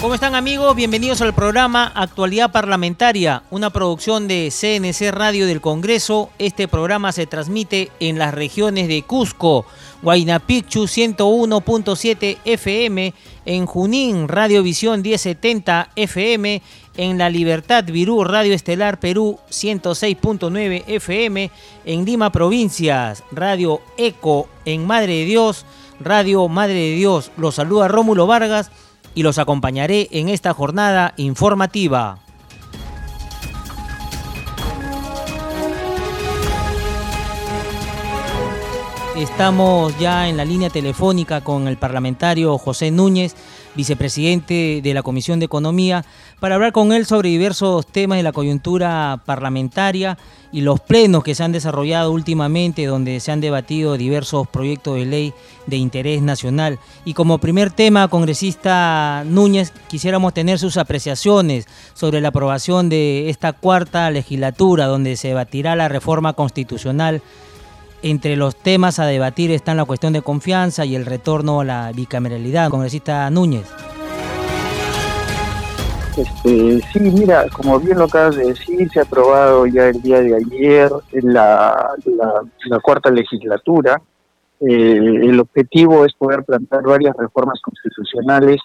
¿Cómo están amigos? Bienvenidos al programa Actualidad Parlamentaria, una producción de CNC Radio del Congreso. Este programa se transmite en las regiones de Cusco, Guaynapicchu 101.7 FM, en Junín Radiovisión 1070 FM, en La Libertad Virú Radio Estelar Perú 106.9 FM, en Lima Provincias Radio Eco, en Madre de Dios Radio Madre de Dios. Los saluda Rómulo Vargas y los acompañaré en esta jornada informativa. Estamos ya en la línea telefónica con el parlamentario José Núñez, vicepresidente de la Comisión de Economía, para hablar con él sobre diversos temas de la coyuntura parlamentaria y los plenos que se han desarrollado últimamente, donde se han debatido diversos proyectos de ley de interés nacional. Y como primer tema, congresista Núñez, quisiéramos tener sus apreciaciones sobre la aprobación de esta cuarta legislatura, donde se debatirá la reforma constitucional entre los temas a debatir están la cuestión de confianza y el retorno a la bicameralidad. Congresista Núñez. Este, sí, mira, como bien lo acabas de decir, se ha aprobado ya el día de ayer la, la, cuarta legislatura. Eh, el objetivo es poder plantear varias reformas constitucionales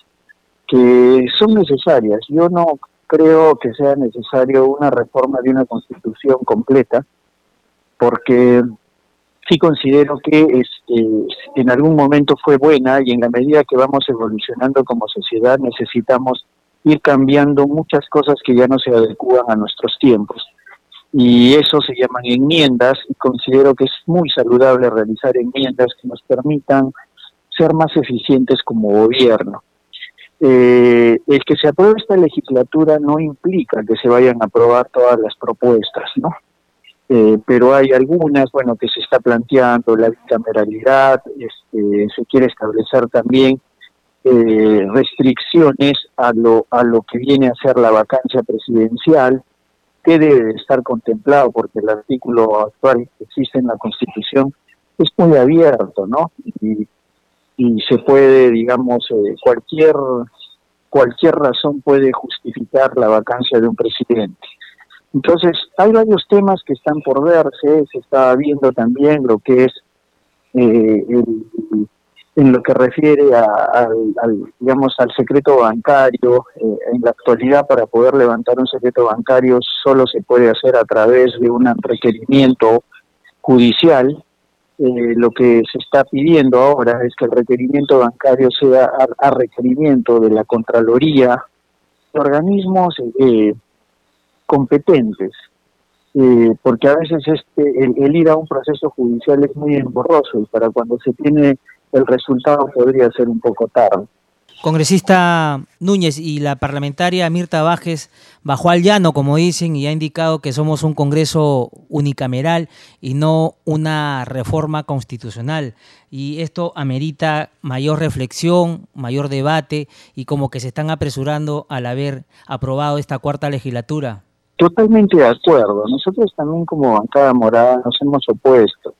que son necesarias. Yo no creo que sea necesario una reforma de una constitución completa, porque sí considero que este, en algún momento fue buena y en la medida que vamos evolucionando como sociedad necesitamos ir cambiando muchas cosas que ya no se adecúan a nuestros tiempos. Y eso se llaman enmiendas y considero que es muy saludable realizar enmiendas que nos permitan ser más eficientes como gobierno. Eh, el que se apruebe esta legislatura no implica que se vayan a aprobar todas las propuestas, ¿no? Eh, pero hay algunas, bueno, que se está planteando, la bicameralidad, este, se quiere establecer también eh, restricciones a lo, a lo que viene a ser la vacancia presidencial, que debe estar contemplado, porque el artículo actual que existe en la Constitución es muy abierto, ¿no? Y, y se puede, digamos, eh, cualquier, cualquier razón puede justificar la vacancia de un presidente. Entonces, hay varios temas que están por verse, se está viendo también lo que es eh, en lo que refiere al, digamos, al secreto bancario. Eh, en la actualidad, para poder levantar un secreto bancario, solo se puede hacer a través de un requerimiento judicial. Eh, lo que se está pidiendo ahora es que el requerimiento bancario sea a, requerimiento de la Contraloría, de organismos eh, competentes, eh, porque a veces este el, ir a un proceso judicial es muy emborroso y para cuando se tiene el resultado podría ser un poco tarde. Congresista Núñez y la parlamentaria Mirta Bajes bajó al llano, como dicen, y ha indicado que somos un Congreso unicameral y no una reforma constitucional. Y esto amerita mayor reflexión, mayor debate y como que se están apresurando al haber aprobado esta cuarta legislatura. Totalmente de acuerdo. Nosotros también como bancada morada nos hemos opuesto.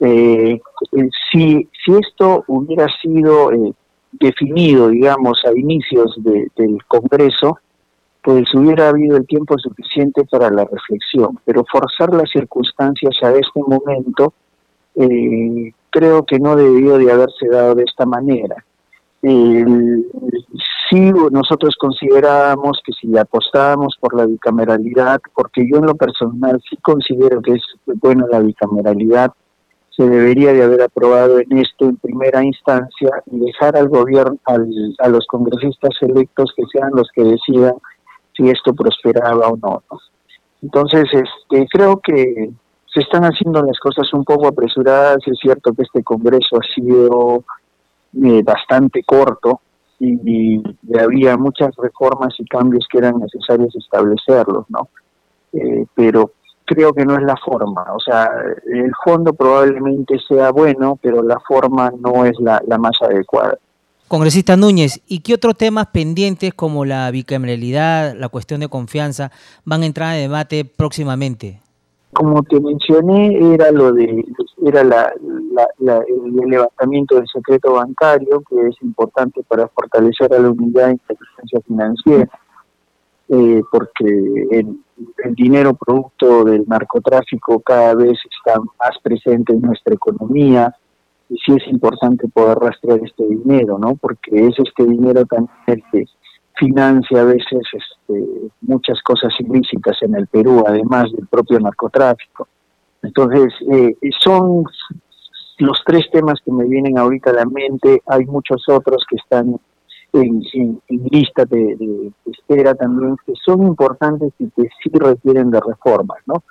Eh, eh, si, si esto hubiera sido eh, definido, digamos, a inicios del Congreso, pues hubiera habido el tiempo suficiente para la reflexión. Pero forzar las circunstancias a este momento creo que no debió de haberse dado de esta manera. El, sí nosotros considerábamos que si apostábamos por la bicameralidad, porque yo en lo personal sí considero que es buena la bicameralidad, se debería de haber aprobado en esto en primera instancia y dejar al gobierno, a los congresistas electos que sean los que decidan si esto prosperaba o no. Entonces, este, creo que se están haciendo las cosas un poco apresuradas. Es cierto que este Congreso ha sido eh, bastante corto, y, había muchas reformas y cambios que eran necesarios establecerlos, ¿no? Eh, pero creo que no es la forma, o sea, el fondo probablemente sea bueno, pero la forma no es la, la más adecuada. Congresista Núñez, ¿y qué otros temas pendientes como la bicameralidad, la cuestión de confianza, van a entrar en debate próximamente? Como te mencioné, era lo de era la, el levantamiento del secreto bancario, que es importante para fortalecer a la unidad de inteligencia financiera, eh, porque el, el, dinero producto del narcotráfico cada vez está más presente en nuestra economía, y sí es importante poder rastrear este dinero, ¿no? Porque es este dinero también el que financia a veces este, muchas cosas ilícitas en el Perú, además del propio narcotráfico. Entonces, eh, son los tres temas que me vienen ahorita a la mente, hay muchos otros que están en, lista de, espera también, que son importantes y que sí requieren de reformas, ¿no?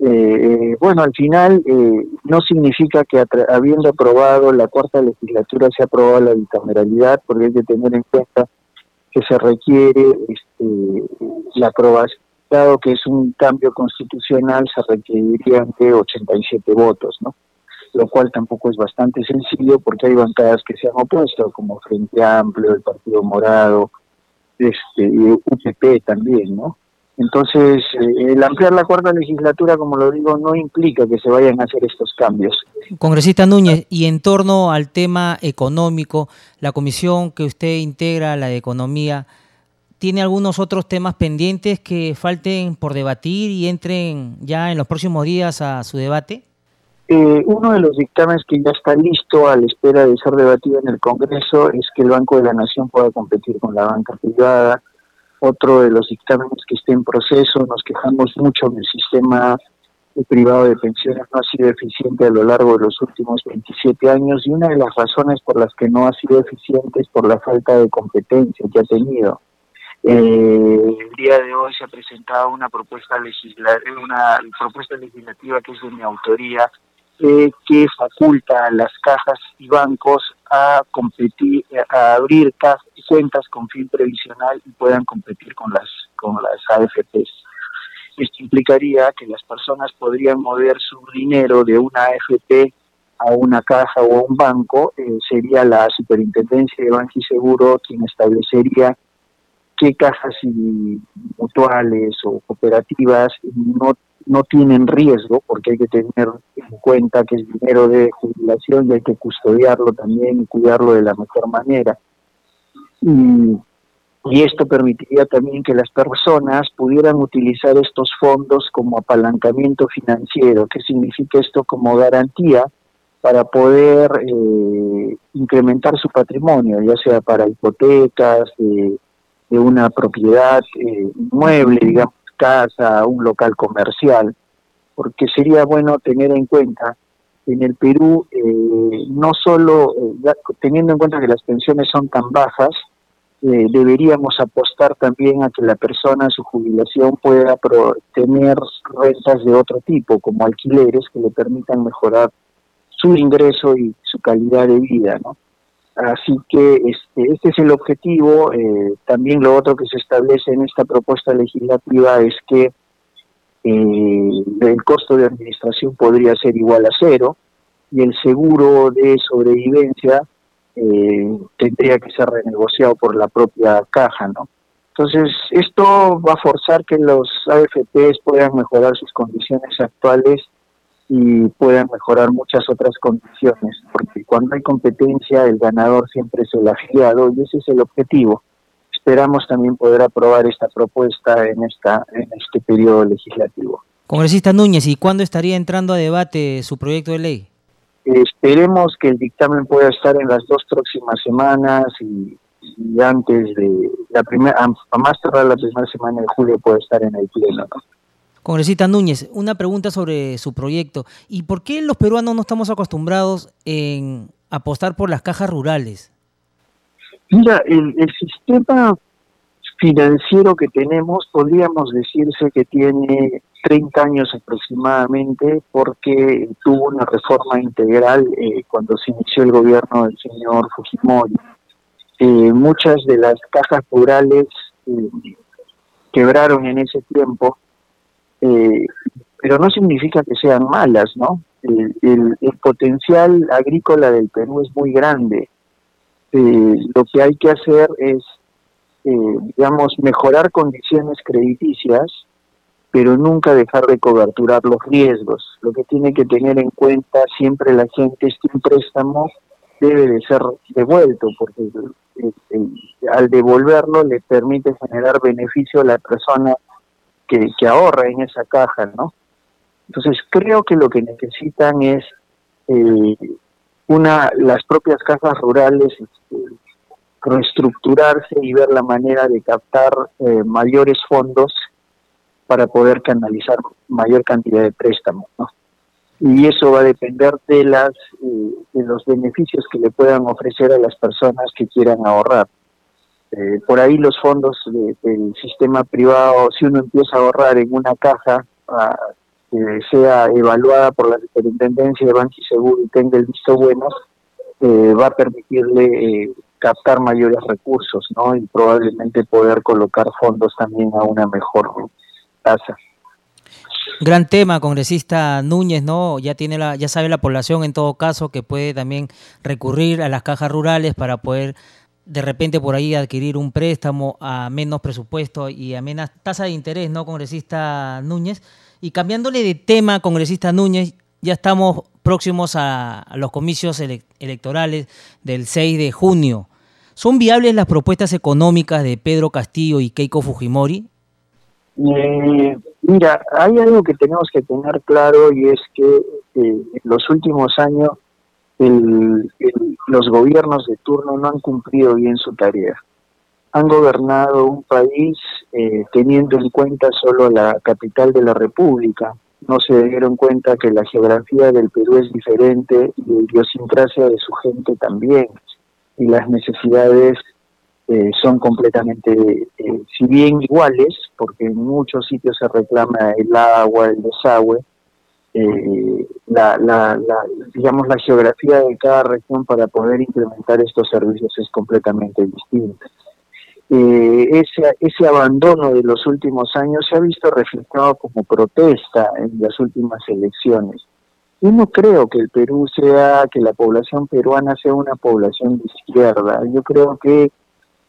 Eh, bueno, al final eh, no significa que habiendo aprobado la cuarta legislatura se ha aprobado la bicameralidad, porque hay que tener en cuenta que se requiere este, la aprobación, dado que es un cambio constitucional, se requerirían de 87 votos, ¿no? Lo cual tampoco es bastante sencillo porque hay bancadas que se han opuesto, como Frente Amplio, el Partido Morado, este, UPP también, ¿no? Entonces, eh, el ampliar la cuarta legislatura, como lo digo, no implica que se vayan a hacer estos cambios. Congresista Núñez, y en torno al tema económico, la comisión que usted integra, la de Economía, ¿tiene algunos otros temas pendientes que falten por debatir y entren ya en los próximos días a su debate? Eh, uno de los dictámenes que ya está listo a la espera de ser debatido en el Congreso es que el Banco de la Nación pueda competir con la banca privada otro de los dictámenes que está en proceso. Nos quejamos mucho del sistema privado de pensiones no ha sido eficiente a lo largo de los últimos 27 años y una de las razones por las que no ha sido eficiente es por la falta de competencia que ha tenido. Eh, el día de hoy se ha presentado una propuesta legislativa, una propuesta legislativa que es de mi autoría, eh, que faculta a las cajas y bancos a competir, a abrir cuentas con fin previsional y puedan competir con las con las AFPs. Esto implicaría que las personas podrían mover su dinero de una AFP a una caja o a un banco, eh, sería la Superintendencia de Banco y Seguro quien establecería qué cajas y mutuales o cooperativas no no tienen riesgo, porque hay que tener en cuenta que es dinero de jubilación y hay que custodiarlo también y cuidarlo de la mejor manera. Y, esto permitiría también que las personas pudieran utilizar estos fondos como apalancamiento financiero. ¿Qué significa esto como garantía? para poder eh, incrementar su patrimonio, ya sea para hipotecas, de, una propiedad eh, inmueble, digamos, casa, un local comercial, porque sería bueno tener en cuenta en el Perú, eh, no solo eh, teniendo en cuenta que las pensiones son tan bajas, eh, deberíamos apostar también a que la persona en su jubilación pueda tener rentas de otro tipo, como alquileres, que le permitan mejorar su ingreso y su calidad de vida, ¿no? Así que este, este es el objetivo. Eh, también lo otro que se establece en esta propuesta legislativa es que eh, el costo de administración podría ser igual a cero y el seguro de sobrevivencia eh, tendría que ser renegociado por la propia caja, ¿no? Entonces, esto va a forzar que los AFPs puedan mejorar sus condiciones actuales y puedan mejorar muchas otras condiciones, porque cuando hay competencia el ganador siempre es el afiliado y ese es el objetivo. Esperamos también poder aprobar esta propuesta en esta en este periodo legislativo. Congresista Núñez, ¿y cuándo estaría entrando a debate su proyecto de ley? esperemos que el dictamen pueda estar en las dos próximas semanas y, antes de la primera, a más tardar la primera semana de julio pueda estar en el pleno. Congresista Núñez, una pregunta sobre su proyecto. ¿Y por qué los peruanos no estamos acostumbrados en apostar por las cajas rurales? Mira, el, sistema financiero que tenemos podríamos decirse que tiene 30 años aproximadamente porque tuvo una reforma integral eh, cuando se inició el gobierno del señor Fujimori. Eh, muchas de las cajas rurales eh, quebraron en ese tiempo eh, pero no significa que sean malas, ¿no? El, potencial agrícola del Perú es muy grande, eh, lo que hay que hacer es, eh, digamos, mejorar condiciones crediticias, pero nunca dejar de coberturar los riesgos. Lo que tiene que tener en cuenta siempre la gente es que un préstamo debe de ser devuelto, porque al devolverlo le permite generar beneficio a la persona que, ahorra en esa caja, ¿no? Entonces creo que lo que necesitan es eh, una las propias casas rurales este, reestructurarse y ver la manera de captar eh, mayores fondos para poder canalizar mayor cantidad de préstamos, ¿no? Y eso va a depender de las eh, de los beneficios que le puedan ofrecer a las personas que quieran ahorrar. Eh, por ahí los fondos del sistema privado, si uno empieza a ahorrar en una caja, ah, que sea evaluada por la Superintendencia de Banco y Seguro y tenga el visto bueno, eh, va a permitirle eh, captar mayores recursos, ¿no? Y probablemente poder colocar fondos también a una mejor tasa. Gran tema, congresista Núñez, ¿no? Ya tiene la, ya sabe la población en todo caso que puede también recurrir a las cajas rurales para poder de repente por ahí adquirir un préstamo a menos presupuesto y a menos tasa de interés, ¿no, congresista Núñez? Y cambiándole de tema, congresista Núñez, ya estamos próximos a, los comicios electorales del 6 de junio. ¿Son viables las propuestas económicas de Pedro Castillo y Keiko Fujimori? Eh, mira, hay algo que tenemos que tener claro y es que eh, en los últimos años los gobiernos de turno no han cumplido bien su tarea. Han gobernado un país eh, teniendo en cuenta solo la capital de la República. No se dieron cuenta que la geografía del Perú es diferente y la idiosincrasia de su gente también. Y las necesidades eh, son completamente, eh, si bien iguales, porque en muchos sitios se reclama el agua, el desagüe, eh, la, la, digamos, la geografía de cada región para poder implementar estos servicios es completamente distinta. Eh, ese, ese abandono de los últimos años se ha visto reflejado como protesta en las últimas elecciones. Yo no creo que el Perú sea, que la población peruana sea una población de izquierda. Yo creo que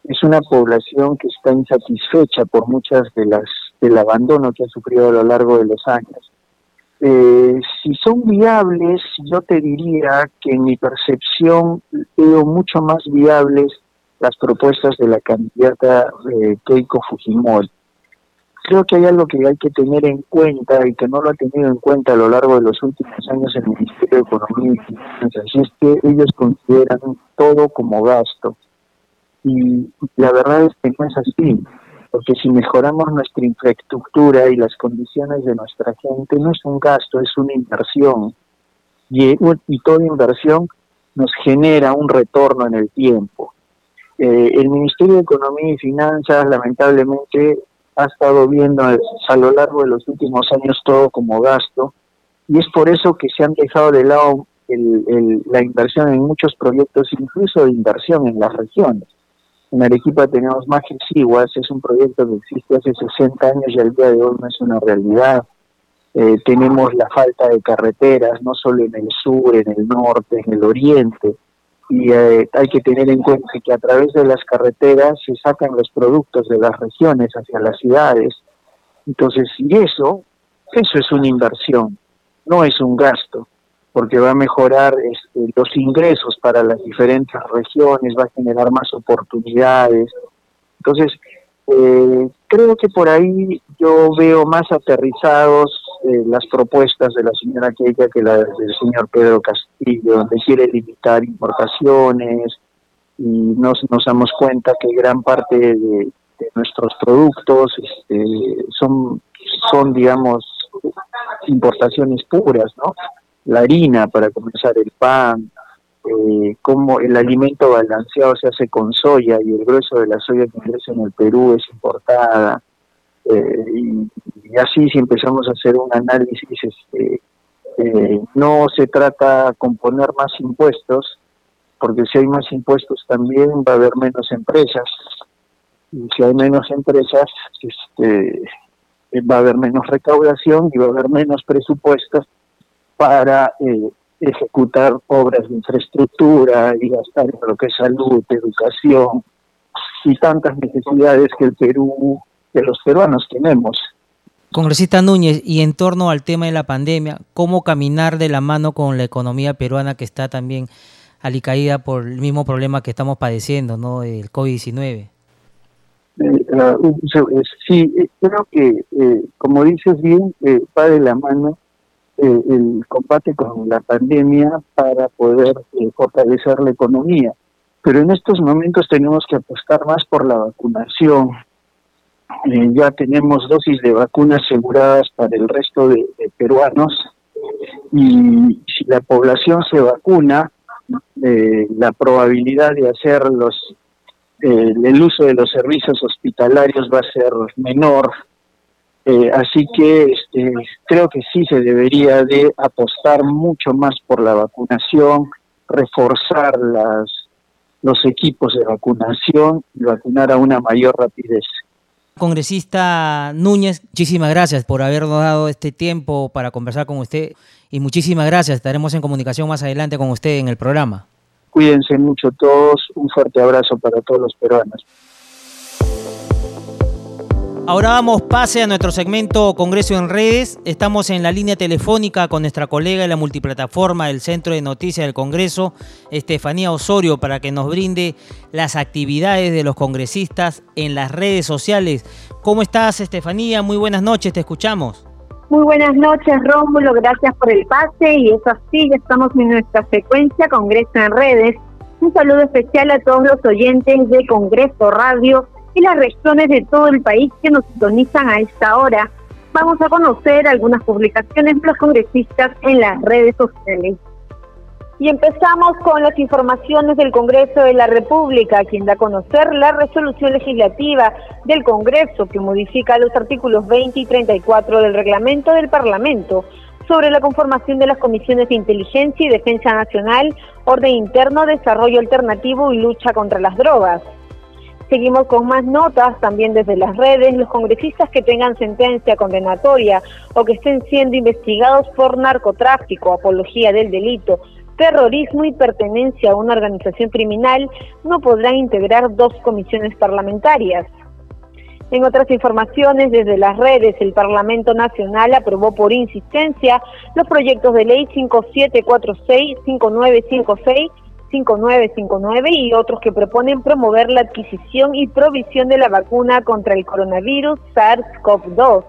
es una población que está insatisfecha por muchas de las del abandono que ha sufrido a lo largo de los años. Eh, si son viables, yo te diría que en mi percepción veo mucho más viables las propuestas de la candidata eh, Keiko Fujimori. Creo que hay algo que hay que tener en cuenta y que no lo ha tenido en cuenta a lo largo de los últimos años el Ministerio de Economía y Finanzas, y es que ellos consideran todo como gasto. Y la verdad es que no es así porque si mejoramos nuestra infraestructura y las condiciones de nuestra gente, no es un gasto, es una inversión. Y, toda inversión nos genera un retorno en el tiempo. Eh, el Ministerio de Economía y Finanzas lamentablemente ha estado viendo a lo largo de los últimos años todo como gasto y es por eso que se han dejado de lado la inversión en muchos proyectos, incluso de inversión en las regiones. En Arequipa tenemos más Siguas, es un proyecto que existe hace 60 años y al día de hoy no es una realidad. Eh, tenemos la falta de carreteras, no solo en el sur, en el norte, en el oriente, y eh, hay que tener en cuenta que a través de las carreteras se sacan los productos de las regiones hacia las ciudades. Entonces, y eso, eso es una inversión, no es un gasto porque va a mejorar este, los ingresos para las diferentes regiones, va a generar más oportunidades. Entonces, eh, creo que por ahí yo veo más aterrizados eh, las propuestas de la señora Keika que las del señor Pedro Castillo, donde quiere limitar importaciones y nos, nos damos cuenta que gran parte de, nuestros productos este, son, son, digamos, importaciones puras, ¿no? La harina para comenzar el pan, eh, cómo el alimento balanceado se hace con soya y el grueso de la soya que ingresa en el Perú es importada. Eh, y, así si empezamos a hacer un análisis, este, eh, no se trata con poner más impuestos, porque si hay más impuestos también va a haber menos empresas. Y si hay menos empresas, este, va a haber menos recaudación y va a haber menos presupuestos para eh, ejecutar obras de infraestructura y gastar en lo que es salud, educación y tantas necesidades que el Perú, que los peruanos tenemos. Congresista Núñez, y en torno al tema de la pandemia, ¿cómo caminar de la mano con la economía peruana que está también alicaída por el mismo problema que estamos padeciendo, ¿no? El COVID-19. Eh, ah, sí, eh, creo que, eh, como dices bien, va de la mano el combate con la pandemia para poder fortalecer la economía. Pero en estos momentos tenemos que apostar más por la vacunación. ya tenemos dosis de vacunas aseguradas para el resto de peruanos y si la población se vacuna, eh, la probabilidad de hacer los eh, el uso de los servicios hospitalarios va a ser menor eh, así que este, creo que sí se debería de apostar mucho más por la vacunación reforzar las los equipos de vacunación y vacunar a una mayor rapidez Congresista Núñez, muchísimas gracias por habernos dado este tiempo para conversar con usted y muchísimas gracias. Estaremos en comunicación más adelante con usted en el programa. Cuídense mucho todos. Un fuerte abrazo para todos los peruanos. Ahora damos pase a nuestro segmento Congreso en Redes. Estamos en la línea telefónica con nuestra colega de la multiplataforma del Centro de Noticias del Congreso, Estefanía Osorio, para que nos brinde las actividades de los congresistas en las redes sociales. ¿Cómo estás, Estefanía? Muy buenas noches, te escuchamos. Muy buenas noches, Rómulo. Gracias por el pase. Y eso así, ya estamos en nuestra secuencia Congreso en Redes. Un saludo especial a todos los oyentes de Congreso Radio y las regiones de todo el país que nos sintonizan a esta hora. Vamos a conocer algunas publicaciones de los congresistas en las redes sociales. Y empezamos con las informaciones del Congreso de la República, quien da a conocer la resolución legislativa del Congreso que modifica los artículos 20 y 34 del reglamento del Parlamento sobre la conformación de las comisiones de inteligencia y defensa nacional, orden interno, desarrollo alternativo y lucha contra las drogas. Seguimos con más notas también desde las redes. Los congresistas que tengan sentencia condenatoria o que estén siendo investigados por narcotráfico, apología del delito, terrorismo y pertenencia a una organización criminal no podrán integrar dos comisiones parlamentarias. En otras informaciones, desde las redes, el Parlamento Nacional aprobó por insistencia los proyectos de ley 5746, 5956 5959 y otros que proponen promover la adquisición y provisión de la vacuna contra el coronavirus SARS-CoV-2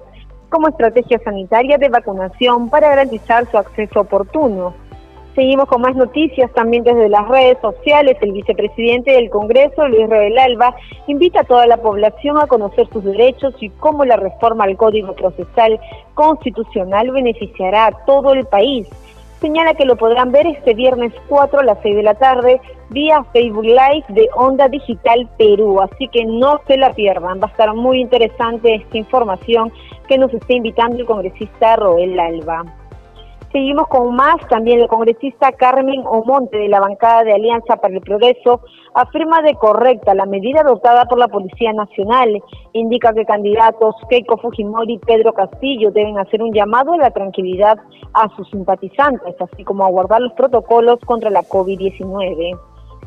como estrategia sanitaria de vacunación para garantizar su acceso oportuno. Seguimos con más noticias también desde las redes sociales. El vicepresidente del Congreso, Luis Rebel Alba, invita a toda la población a conocer sus derechos y cómo la reforma al Código Procesal Constitucional beneficiará a todo el país señala que lo podrán ver este viernes 4 a las 6 de la tarde vía Facebook Live de Onda Digital Perú, así que no se la pierdan, va a estar muy interesante esta información que nos está invitando el congresista Roel Alba. Seguimos con más. También el congresista Carmen Omonte de la bancada de Alianza para el Progreso afirma de correcta la medida adoptada por la Policía Nacional. Indica que candidatos Keiko Fujimori y Pedro Castillo deben hacer un llamado a la tranquilidad a sus simpatizantes, así como a guardar los protocolos contra la COVID-19.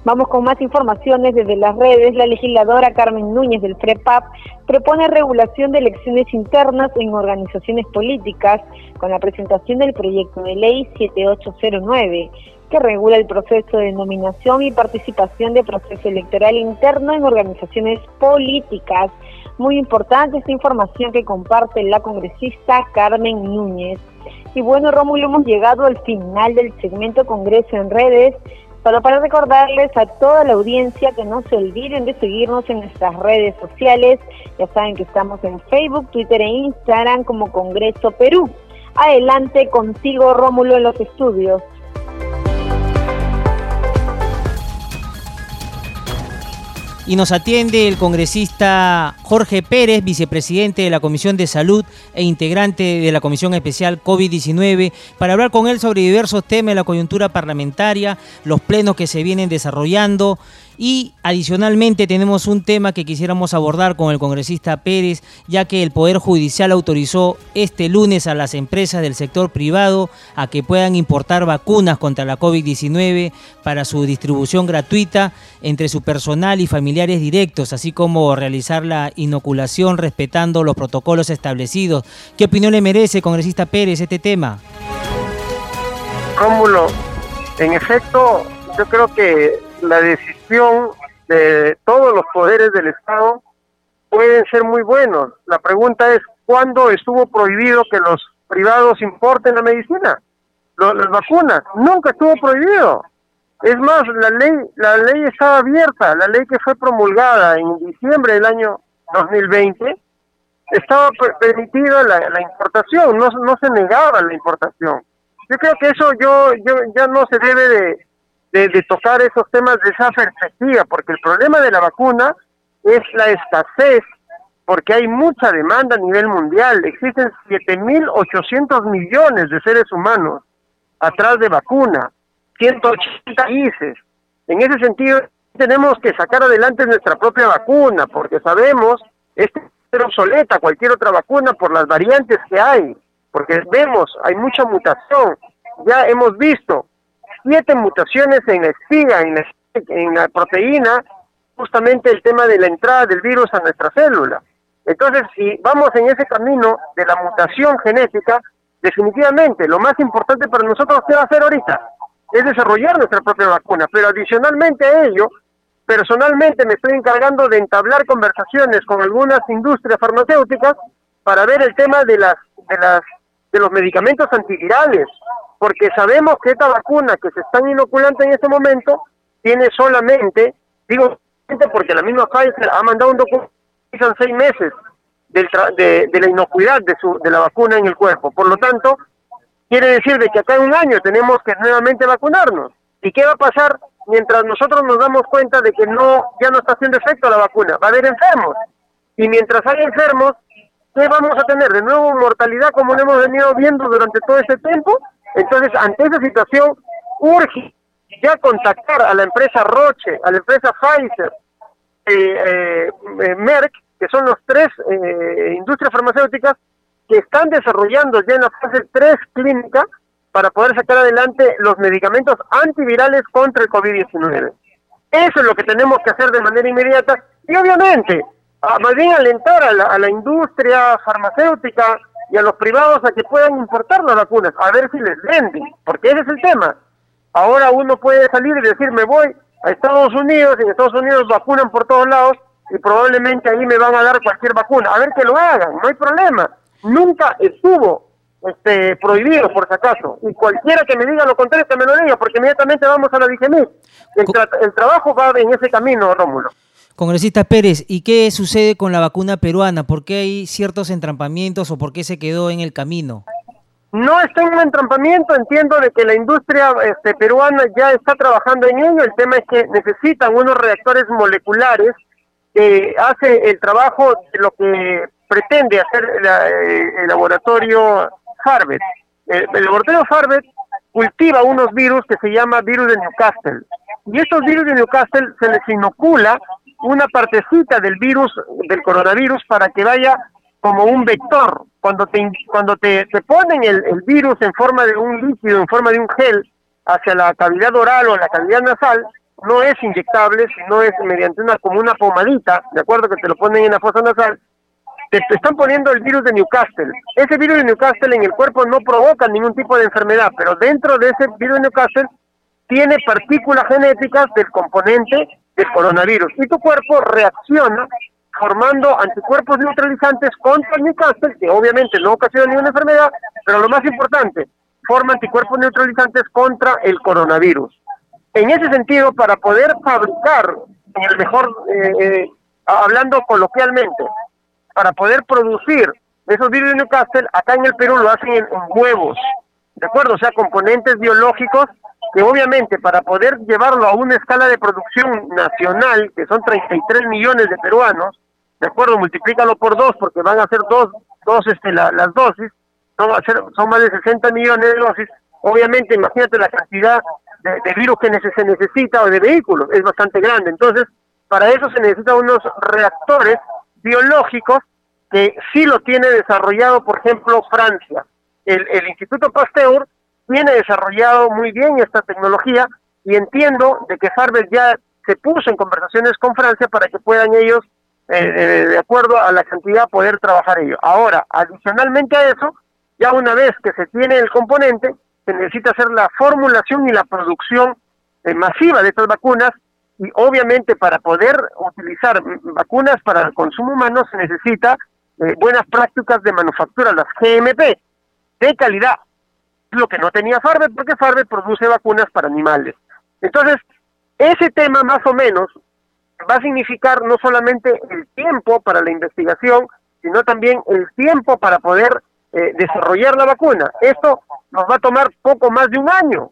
Vamos con más informaciones desde las redes. La legisladora Carmen Núñez del FREPAP propone regulación de elecciones internas en organizaciones políticas con la presentación del proyecto de ley 7809 que regula el proceso de nominación y participación de proceso electoral interno en organizaciones políticas. Muy importante esta información que comparte la congresista Carmen Núñez. Y bueno, Rómulo, hemos llegado al final del segmento Congreso en redes. Solo para recordarles a toda la audiencia que no se olviden de seguirnos en nuestras redes sociales. Ya saben que estamos en Facebook, Twitter e Instagram como Congreso Perú. Adelante contigo, Rómulo, en los estudios. Y nos atiende el congresista Jorge Pérez, vicepresidente de la Comisión de Salud e integrante de la Comisión Especial COVID-19, para hablar con él sobre diversos temas de la coyuntura parlamentaria, los plenos que se vienen desarrollando Y adicionalmente tenemos un tema que quisiéramos abordar con el congresista Pérez, ya que el Poder Judicial autorizó este lunes a las empresas del sector privado a que puedan importar vacunas contra la COVID-19 para su distribución gratuita entre su personal y familiares directos, así como realizar la inoculación respetando los protocolos establecidos. ¿Qué opinión le merece, congresista Pérez, este tema? Rómulo, en efecto, yo creo que la decisión de todos los poderes del Estado pueden ser muy buenos. La pregunta es, ¿cuándo estuvo prohibido que los privados importen la medicina? las vacunas, nunca estuvo prohibido. Es más, la ley, la ley estaba abierta, la ley que fue promulgada en diciembre del año 2020, estaba permitida la, importación, no, no se negaba la importación. Yo creo que eso yo, yo ya no se debe de, de, tocar esos temas de esa perspectiva, porque el problema de la vacuna es la escasez, porque hay mucha demanda a nivel mundial. Existen 7.800 millones de seres humanos atrás de vacuna, 180 países. En ese sentido, tenemos que sacar adelante nuestra propia vacuna, porque sabemos, es obsoleta cualquier otra vacuna por las variantes que hay porque vemos, hay mucha mutación. Ya hemos visto siete mutaciones en la espiga, en la, proteína, justamente el tema de la entrada del virus a nuestra célula. Entonces, si vamos en ese camino de la mutación genética, definitivamente lo más importante para nosotros que hacer ahorita es desarrollar nuestra propia vacuna, pero adicionalmente a ello, personalmente me estoy encargando de entablar conversaciones con algunas industrias farmacéuticas para ver el tema de las de las de los medicamentos antivirales, porque sabemos que esta vacuna que se están inoculando en este momento tiene solamente, digo, porque la misma Pfizer ha mandado un documento seis meses del de, de, la inocuidad de, su, de la vacuna en el cuerpo. Por lo tanto, quiere decir de que acá en un año tenemos que nuevamente vacunarnos. ¿Y qué va a pasar mientras nosotros nos damos cuenta de que no ya no está haciendo efecto la vacuna? Va a haber enfermos. Y mientras hay enfermos, ¿qué vamos a tener? De nuevo mortalidad como lo hemos venido viendo durante todo este tiempo. Entonces, ante esa situación, urge ya contactar a la empresa Roche, a la empresa Pfizer, eh, eh, Merck, que son los tres eh, industrias farmacéuticas que están desarrollando ya en la fase 3 clínica para poder sacar adelante los medicamentos antivirales contra el COVID-19. Eso es lo que tenemos que hacer de manera inmediata y obviamente más bien alentar a la industria farmacéutica y a los privados a que puedan importar las vacunas, a ver si les venden, porque ese es el tema. Ahora uno puede salir y decir, me voy a Estados Unidos, y en Estados Unidos vacunan por todos lados, y probablemente ahí me van a dar cualquier vacuna. A ver que lo hagan, no hay problema. Nunca estuvo este, prohibido, por si acaso. Y cualquiera que me diga lo contrario, que me lo diga, porque inmediatamente vamos a la DGMI. El, el trabajo va en ese camino, Rómulo. Congresista Pérez, ¿y qué sucede con la vacuna peruana? ¿Por qué hay ciertos entrampamientos o por qué se quedó en el camino? No está en un entrampamiento, entiendo de que la industria este, peruana ya está trabajando en ello, el tema es que necesitan unos reactores moleculares que hace el trabajo de lo que pretende hacer eh, el laboratorio Harvard. El, el laboratorio Harvard cultiva unos virus que se llama virus de Newcastle. Y estos virus de Newcastle se les inocula una partecita del virus, del coronavirus, para que vaya como un vector. Cuando te, cuando te, te ponen el, el, virus en forma de un líquido, en forma de un gel, hacia la cavidad oral o la cavidad nasal, no es inyectable, sino es mediante una como una pomadita, de acuerdo que te lo ponen en la fosa nasal, te, te, están poniendo el virus de Newcastle. Ese virus de Newcastle en el cuerpo no provoca ningún tipo de enfermedad, pero dentro de ese virus de Newcastle tiene partículas genéticas del componente del coronavirus y tu cuerpo reacciona formando anticuerpos neutralizantes contra el Newcastle, que obviamente no ocasiona ninguna enfermedad, pero lo más importante, forma anticuerpos neutralizantes contra el coronavirus. En ese sentido, para poder fabricar, en el mejor, eh, eh, hablando coloquialmente, para poder producir esos virus de Newcastle, acá en el Perú lo hacen en, en huevos, ¿de acuerdo? O sea, componentes biológicos que obviamente para poder llevarlo a una escala de producción nacional, que son 33 millones de peruanos, de acuerdo, multiplícalo por dos, porque van a ser dos, dos este, la, las dosis, son, son más de 60 millones de dosis, obviamente imagínate la cantidad de, virus que se necesita o de vehículos, es bastante grande. Entonces, para eso se necesitan unos reactores biológicos que sí lo tiene desarrollado, por ejemplo, Francia. El, el Instituto Pasteur tiene desarrollado muy bien esta tecnología y entiendo de que Harvard ya se puso en conversaciones con Francia para que puedan ellos, eh, eh, de acuerdo a la cantidad, poder trabajar ellos. Ahora, adicionalmente a eso, ya una vez que se tiene el componente, se necesita hacer la formulación y la producción eh, masiva de estas vacunas y obviamente para poder utilizar vacunas para el consumo humano se necesita buenas prácticas de manufactura, las GMP, de calidad, lo que no tenía Farbe, porque Farbe produce vacunas para animales. Entonces, ese tema más o menos va a significar no solamente el tiempo para la investigación, sino también el tiempo para poder eh, desarrollar la vacuna. Esto nos va a tomar poco más de un año,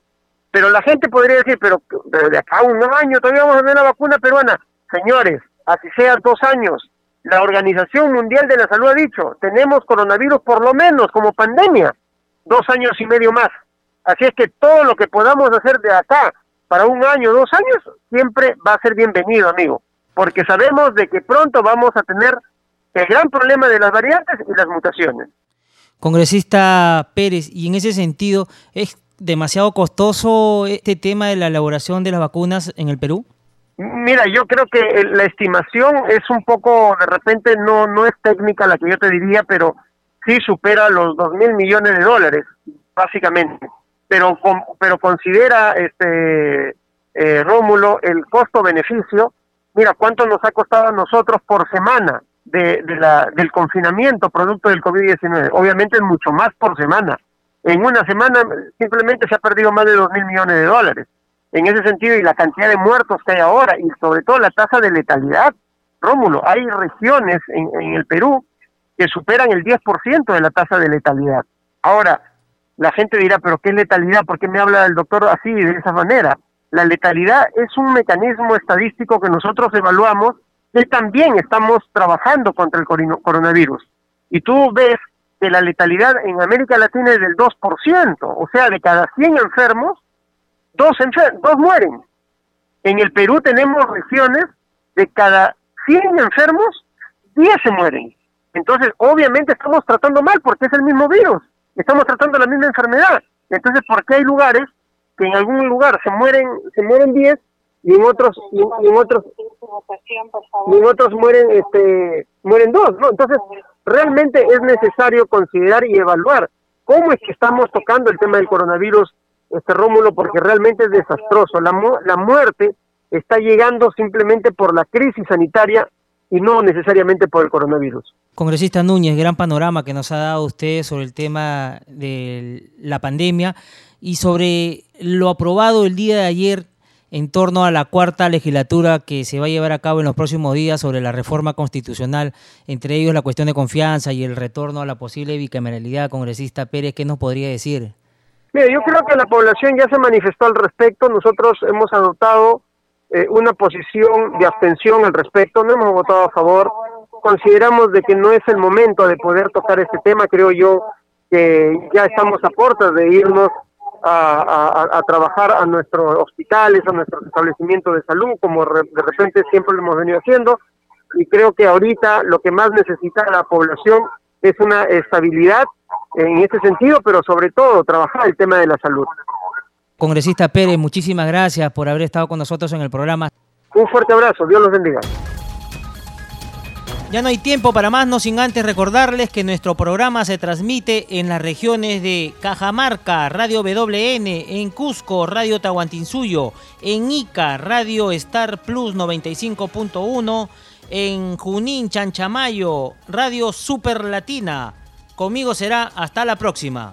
pero la gente podría decir, pero, de acá a un año todavía vamos a tener la vacuna peruana. Señores, así sean dos años. La Organización Mundial de la Salud ha dicho, tenemos coronavirus por lo menos como pandemia, dos años y medio más. Así es que todo lo que podamos hacer de acá para un año, dos años, siempre va a ser bienvenido, amigo, porque sabemos de que pronto vamos a tener el gran problema de las variantes y las mutaciones. Congresista Pérez, y en ese sentido, ¿es demasiado costoso este tema de la elaboración de las vacunas en el Perú? Mira, yo creo que la estimación es un poco, de repente no, no es técnica la que yo te diría, pero sí supera los dos mil millones de dólares, básicamente. Pero pero considera este eh, Rómulo el costo beneficio mira cuánto nos ha costado a nosotros por semana de, de la, del confinamiento producto del COVID-19 obviamente mucho más por semana. En una semana simplemente se ha perdido más de dos mil millones de dólares. En ese sentido y la cantidad de muertos que hay ahora y sobre todo la tasa de letalidad Rómulo hay regiones en, en el Perú que superan el 10% de la tasa de letalidad ahora la gente dirá, pero ¿qué letalidad? ¿Por qué me habla el doctor así, de esa manera? La letalidad es un mecanismo estadístico que nosotros evaluamos y también estamos trabajando contra el coronavirus. Y tú ves que la letalidad en América Latina es del 2%, o sea, de cada 100 enfermos, dos, dos mueren. En el Perú tenemos regiones de cada 100 enfermos, 10 se mueren. Entonces, obviamente estamos tratando mal porque es el mismo virus estamos tratando la misma enfermedad. Entonces, ¿por qué hay lugares que en algún lugar se mueren se mueren 10 y en otros y, en otros y en otros mueren este mueren dos, ¿no? Entonces, realmente es necesario considerar y evaluar cómo es que estamos tocando el tema del coronavirus, este Rómulo, porque realmente es desastroso. La, la muerte está llegando simplemente por la crisis sanitaria y no necesariamente por el coronavirus. Congresista Núñez, gran panorama que nos ha dado usted sobre el tema de la pandemia y sobre lo aprobado el día de ayer en torno a la cuarta legislatura que se va a llevar a cabo en los próximos días sobre la reforma constitucional, entre ellos la cuestión de confianza y el retorno a la posible bicameralidad. Congresista Pérez, ¿qué nos podría decir? Mira, yo creo que la población ya se manifestó al respecto. Nosotros hemos adoptado eh, una posición de abstención al respecto, no hemos votado a favor consideramos de que no es el momento de poder tocar este tema, creo yo que ya estamos a puertas de irnos a, trabajar a nuestros hospitales, a nuestros establecimientos de salud, como de repente siempre lo hemos venido haciendo, y creo que ahorita lo que más necesita la población es una estabilidad en este sentido, pero sobre todo trabajar el tema de la salud. Congresista Pérez, muchísimas gracias por haber estado con nosotros en el programa. Un fuerte abrazo, Dios los bendiga. Ya no hay tiempo para más, no sin antes recordarles que nuestro programa se transmite en las regiones de Cajamarca, Radio WN, en Cusco, Radio Tahuantinsuyo, en Ica, Radio Star Plus 95.1, en Junín, Chanchamayo, Radio Super Latina. Conmigo será hasta la próxima.